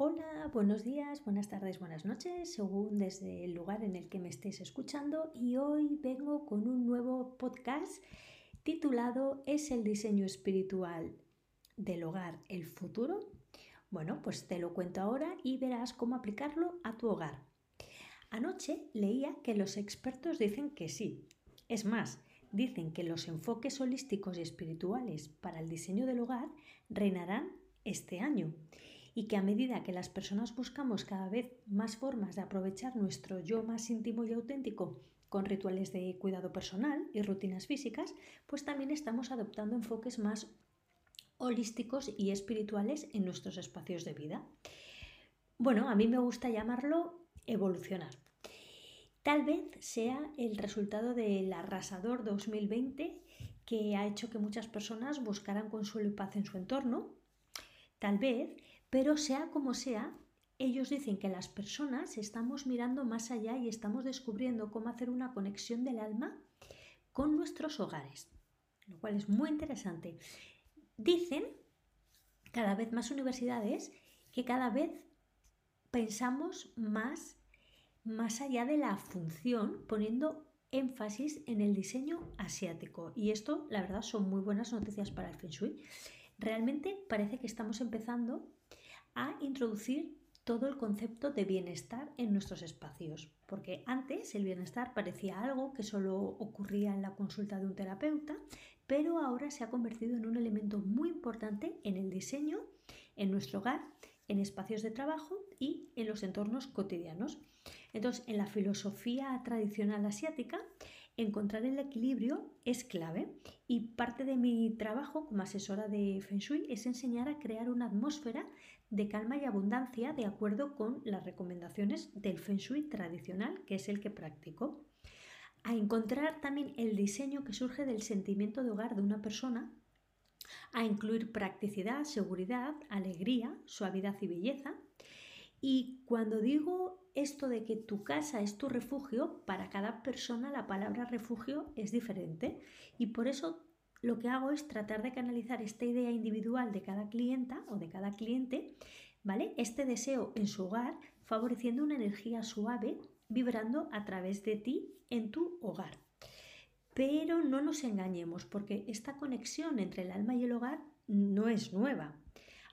Hola, buenos días, buenas tardes, buenas noches, según desde el lugar en el que me estés escuchando y hoy vengo con un nuevo podcast titulado ¿Es el diseño espiritual del hogar el futuro? Bueno, pues te lo cuento ahora y verás cómo aplicarlo a tu hogar. Anoche leía que los expertos dicen que sí. Es más, dicen que los enfoques holísticos y espirituales para el diseño del hogar reinarán este año y que a medida que las personas buscamos cada vez más formas de aprovechar nuestro yo más íntimo y auténtico con rituales de cuidado personal y rutinas físicas, pues también estamos adoptando enfoques más holísticos y espirituales en nuestros espacios de vida. Bueno, a mí me gusta llamarlo evolucionar. Tal vez sea el resultado del arrasador 2020 que ha hecho que muchas personas buscaran consuelo y paz en su entorno. Tal vez pero sea como sea, ellos dicen que las personas estamos mirando más allá y estamos descubriendo cómo hacer una conexión del alma con nuestros hogares, lo cual es muy interesante. Dicen cada vez más universidades que cada vez pensamos más más allá de la función, poniendo énfasis en el diseño asiático. Y esto, la verdad, son muy buenas noticias para el Feng Shui. Realmente parece que estamos empezando a introducir todo el concepto de bienestar en nuestros espacios, porque antes el bienestar parecía algo que solo ocurría en la consulta de un terapeuta, pero ahora se ha convertido en un elemento muy importante en el diseño, en nuestro hogar, en espacios de trabajo y en los entornos cotidianos. Entonces, en la filosofía tradicional asiática, encontrar el equilibrio es clave y parte de mi trabajo como asesora de Feng Shui es enseñar a crear una atmósfera de calma y abundancia de acuerdo con las recomendaciones del Feng Shui tradicional, que es el que practico. A encontrar también el diseño que surge del sentimiento de hogar de una persona, a incluir practicidad, seguridad, alegría, suavidad y belleza. Y cuando digo esto de que tu casa es tu refugio, para cada persona la palabra refugio es diferente y por eso lo que hago es tratar de canalizar esta idea individual de cada clienta o de cada cliente, ¿vale? Este deseo en su hogar, favoreciendo una energía suave vibrando a través de ti en tu hogar. Pero no nos engañemos, porque esta conexión entre el alma y el hogar no es nueva.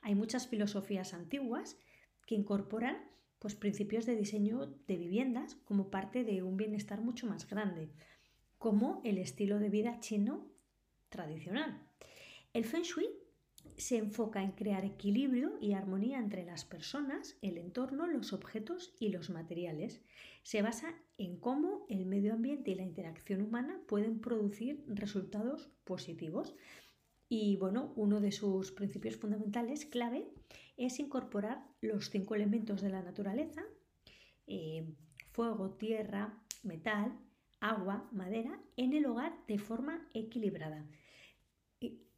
Hay muchas filosofías antiguas que incorporan pues, principios de diseño de viviendas como parte de un bienestar mucho más grande, como el estilo de vida chino tradicional. El Feng Shui se enfoca en crear equilibrio y armonía entre las personas, el entorno, los objetos y los materiales. Se basa en cómo el medio ambiente y la interacción humana pueden producir resultados positivos. Y bueno, uno de sus principios fundamentales clave es incorporar los cinco elementos de la naturaleza, eh, fuego, tierra, metal, agua, madera, en el hogar de forma equilibrada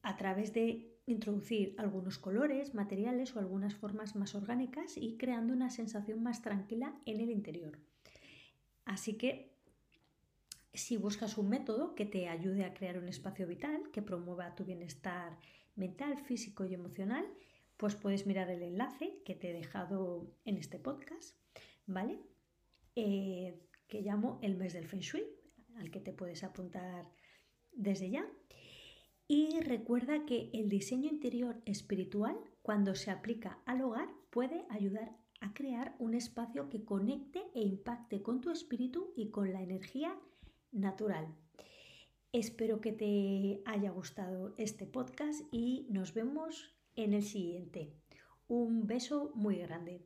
a través de introducir algunos colores, materiales o algunas formas más orgánicas y creando una sensación más tranquila en el interior. Así que si buscas un método que te ayude a crear un espacio vital, que promueva tu bienestar mental, físico y emocional, pues puedes mirar el enlace que te he dejado en este podcast, ¿vale? Eh, que llamo el mes del Feng Shui, al que te puedes apuntar desde ya. Y recuerda que el diseño interior espiritual, cuando se aplica al hogar, puede ayudar a crear un espacio que conecte e impacte con tu espíritu y con la energía natural. Espero que te haya gustado este podcast y nos vemos en el siguiente. Un beso muy grande.